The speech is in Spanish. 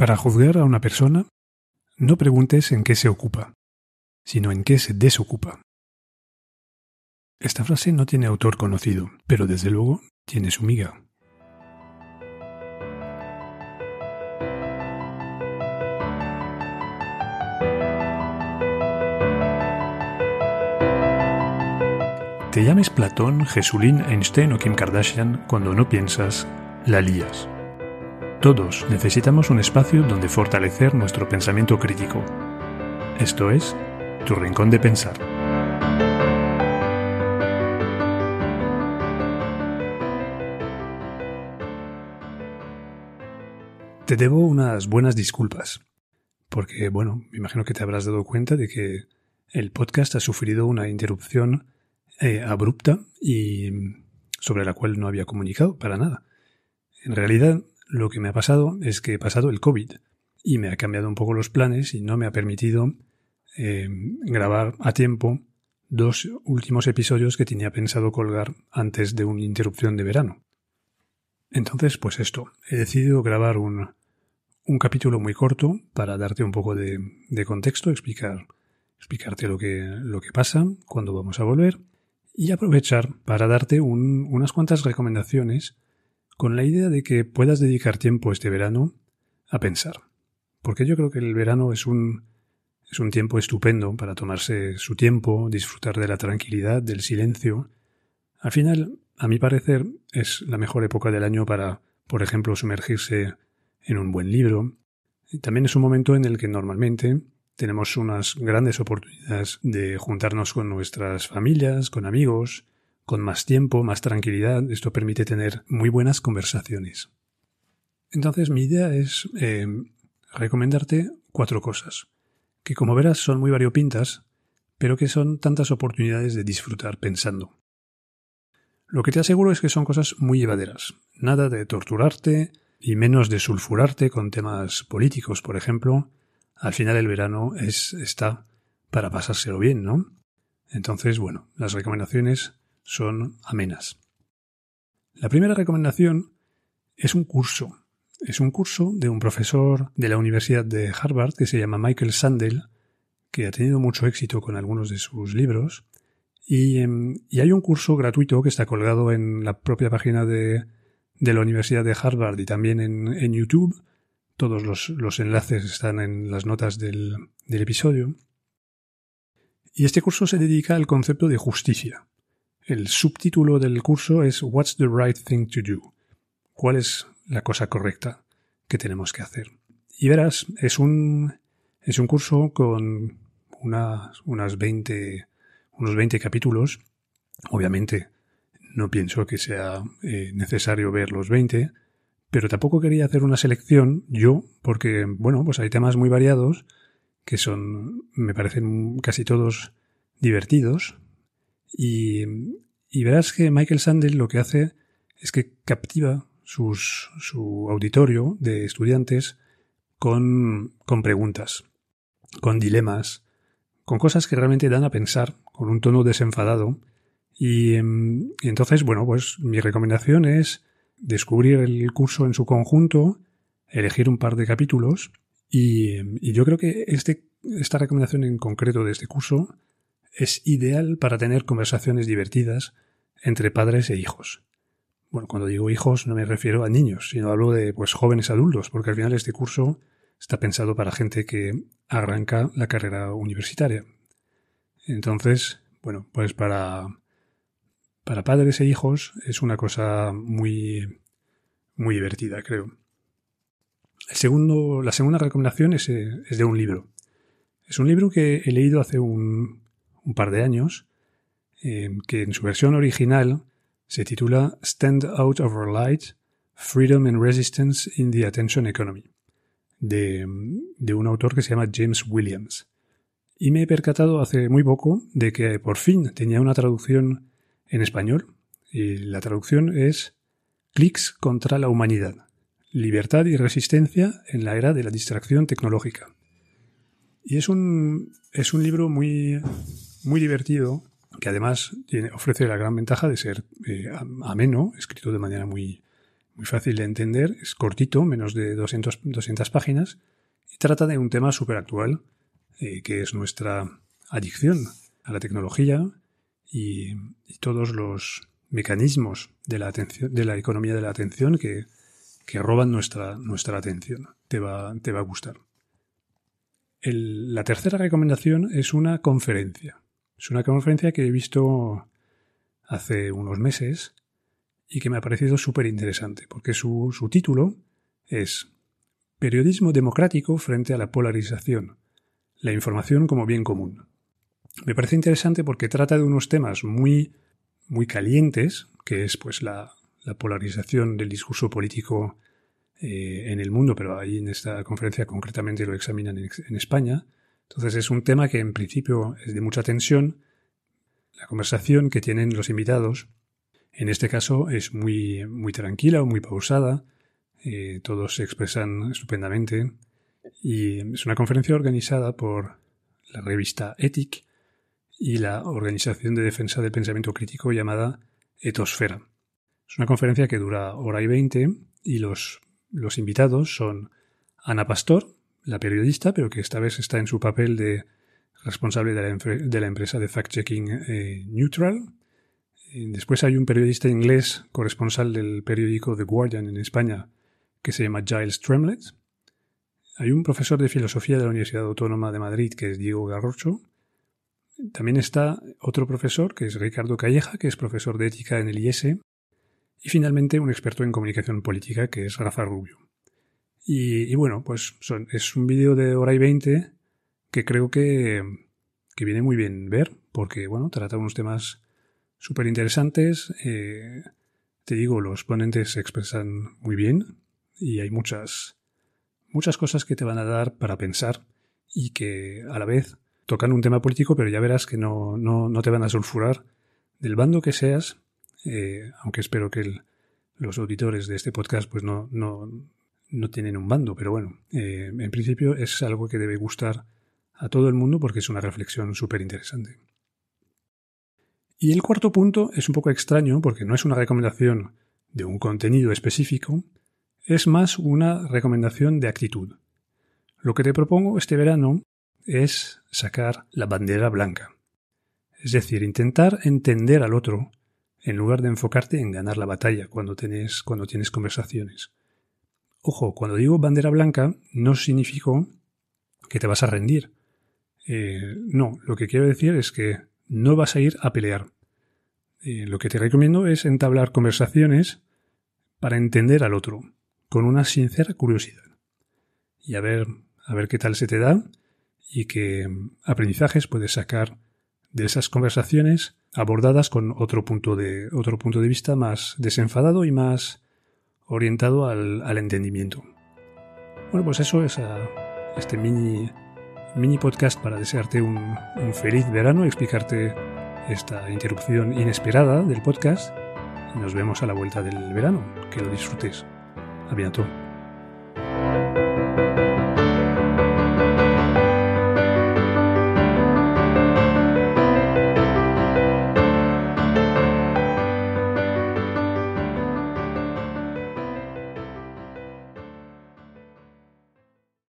Para juzgar a una persona, no preguntes en qué se ocupa, sino en qué se desocupa. Esta frase no tiene autor conocido, pero desde luego tiene su miga. Te llames Platón, Jesulín, Einstein o Kim Kardashian, cuando no piensas, la lías. Todos necesitamos un espacio donde fortalecer nuestro pensamiento crítico. Esto es, tu rincón de pensar. Te debo unas buenas disculpas, porque, bueno, me imagino que te habrás dado cuenta de que el podcast ha sufrido una interrupción eh, abrupta y sobre la cual no había comunicado para nada. En realidad, lo que me ha pasado es que he pasado el COVID y me ha cambiado un poco los planes y no me ha permitido eh, grabar a tiempo dos últimos episodios que tenía pensado colgar antes de una interrupción de verano. Entonces, pues esto, he decidido grabar un, un capítulo muy corto para darte un poco de, contexto, explicar, explicarte lo que, lo que pasa, cuándo vamos a volver y aprovechar para darte unas cuantas recomendaciones con la idea de que puedas dedicar tiempo este verano a pensar. Porque yo creo que el verano es un, es un tiempo estupendo para tomarse su tiempo, disfrutar de la tranquilidad, del silencio. Al final, a mi parecer, es la mejor época del año para, por ejemplo, sumergirse en un buen libro. También es un momento en el que normalmente tenemos unas grandes oportunidades de juntarnos con nuestras familias, con amigos, con más tiempo, más tranquilidad. Esto permite tener muy buenas conversaciones. Entonces mi idea es eh, recomendarte cuatro cosas, que como verás son muy variopintas, pero que son tantas oportunidades de disfrutar pensando. Lo que te aseguro es que son cosas muy llevaderas, nada de torturarte y menos de sulfurarte con temas políticos, por ejemplo, al final el verano es, está para pasárselo bien, ¿no? Entonces, bueno, las recomendaciones son amenas. La primera recomendación es un curso. Es un curso de un profesor de la Universidad de Harvard que se llama Michael Sandel, que ha tenido mucho éxito con algunos de sus libros. Y, em, hay un curso gratuito que está colgado en la propia página de, la Universidad de Harvard y también en, en YouTube, todos los, enlaces están en las notas del, episodio. Y este curso se dedica al concepto de justicia. El subtítulo del curso es What's the right thing to do? ¿Cuál es la cosa correcta que tenemos que hacer? Y verás, es un, es un curso con unas, unas 20, unos 20 capítulos. Obviamente, no pienso que sea eh, necesario ver los 20, pero tampoco quería hacer una selección yo, porque, bueno, pues hay temas muy variados que son, me parecen casi todos divertidos. Y, y verás que Michael Sandel lo que hace es que captiva su auditorio de estudiantes con, con preguntas, con dilemas, con cosas que realmente dan a pensar, con un tono desenfadado. Y, y entonces, bueno, pues mi recomendación es descubrir el curso en su conjunto, elegir un par de capítulos y, yo creo que este, esta recomendación en concreto de este curso es ideal para tener conversaciones divertidas entre padres e hijos. Bueno, cuando digo hijos no me refiero a niños, sino hablo de pues jóvenes adultos, porque al final este curso está pensado para gente que arranca la carrera universitaria. Entonces, bueno, pues para para padres e hijos es una cosa muy, muy divertida, creo. El segundo, la segunda recomendación es, de un libro. Es un libro que he leído hace un, par de años, eh, que en su versión original se titula Stand Out of Our Light, Freedom and Resistance in the Attention Economy, de, de un autor que se llama James Williams. Y me he percatado hace muy poco de que por fin tenía una traducción en español y la traducción es Clics contra la humanidad. Libertad y resistencia en la era de la distracción tecnológica. Y es un, es un libro muy, muy divertido que además tiene, ofrece la gran ventaja de ser eh, ameno, escrito de manera muy, muy fácil de entender, es cortito, menos de 200, 200 páginas, y trata de un tema súper actual, eh, que es nuestra adicción a la tecnología y, todos los mecanismos de la, atención, de la economía de la atención que, que roban nuestra, nuestra atención. Te va, te va a gustar. la tercera recomendación es una conferencia. Es una conferencia que he visto hace unos meses y que me ha parecido súper interesante, porque su, su título es Periodismo democrático frente a la polarización. La información como bien común. Me parece interesante porque trata de unos temas muy, muy calientes, que es pues la, la polarización del discurso político eh, en el mundo, pero ahí en esta conferencia concretamente lo examinan en, en, España. Entonces es un tema que en principio es de mucha tensión. La conversación que tienen los invitados, en este caso, es muy, muy tranquila o muy pausada. Eh, todos se expresan estupendamente. Y es una conferencia organizada por la revista Ethic y la Organización de Defensa del Pensamiento Crítico llamada Etosfera. Es una conferencia que dura hora y veinte y los, los invitados son Ana Pastor, la periodista, pero que esta vez está en su papel de responsable de la, empresa de fact-checking eh, Neutral. después hay un periodista inglés, corresponsal del periódico The Guardian en España, que se llama Giles Tremlett. Hay un profesor de filosofía de la Universidad Autónoma de Madrid, que es Diego Garrocho. También está otro profesor, que es Ricardo Calleja, que es profesor de ética en el IES. Y finalmente un experto en comunicación política, que es Rafa Rubio. Y, bueno, pues es un vídeo de hora y veinte que creo que, que, viene muy bien ver, porque bueno, trata unos temas súper interesantes. Eh, te digo, los ponentes se expresan muy bien, y hay muchas, muchas cosas que te van a dar para pensar y que a la vez tocan un tema político, pero ya verás que no, no, te van a sulfurar del bando que seas, eh, aunque espero que los auditores de este podcast pues no, no, no tienen un bando, pero bueno, eh, en principio es algo que debe gustar a todo el mundo porque es una reflexión súper interesante. Y el cuarto punto es un poco extraño porque no es una recomendación de un contenido específico, es más una recomendación de actitud. Lo que te propongo este verano es sacar la bandera blanca. Es decir, intentar entender al otro en lugar de enfocarte en ganar la batalla cuando cuando tienes conversaciones. Ojo, cuando digo bandera blanca no significa que te vas a rendir. Eh, no, lo que quiero decir es que no vas a ir a pelear. Eh, lo que te recomiendo es entablar conversaciones para entender al otro con una sincera curiosidad. Y a ver, a ver qué tal se te da y qué aprendizajes puedes sacar de esas conversaciones abordadas con otro punto de, otro punto de vista más desenfadado y más orientado al, al entendimiento. Bueno, pues eso es a, este mini, mini podcast para desearte un, un feliz verano, explicarte esta interrupción inesperada del podcast nos vemos a la vuelta del verano. Que lo disfrutes. À bientôt.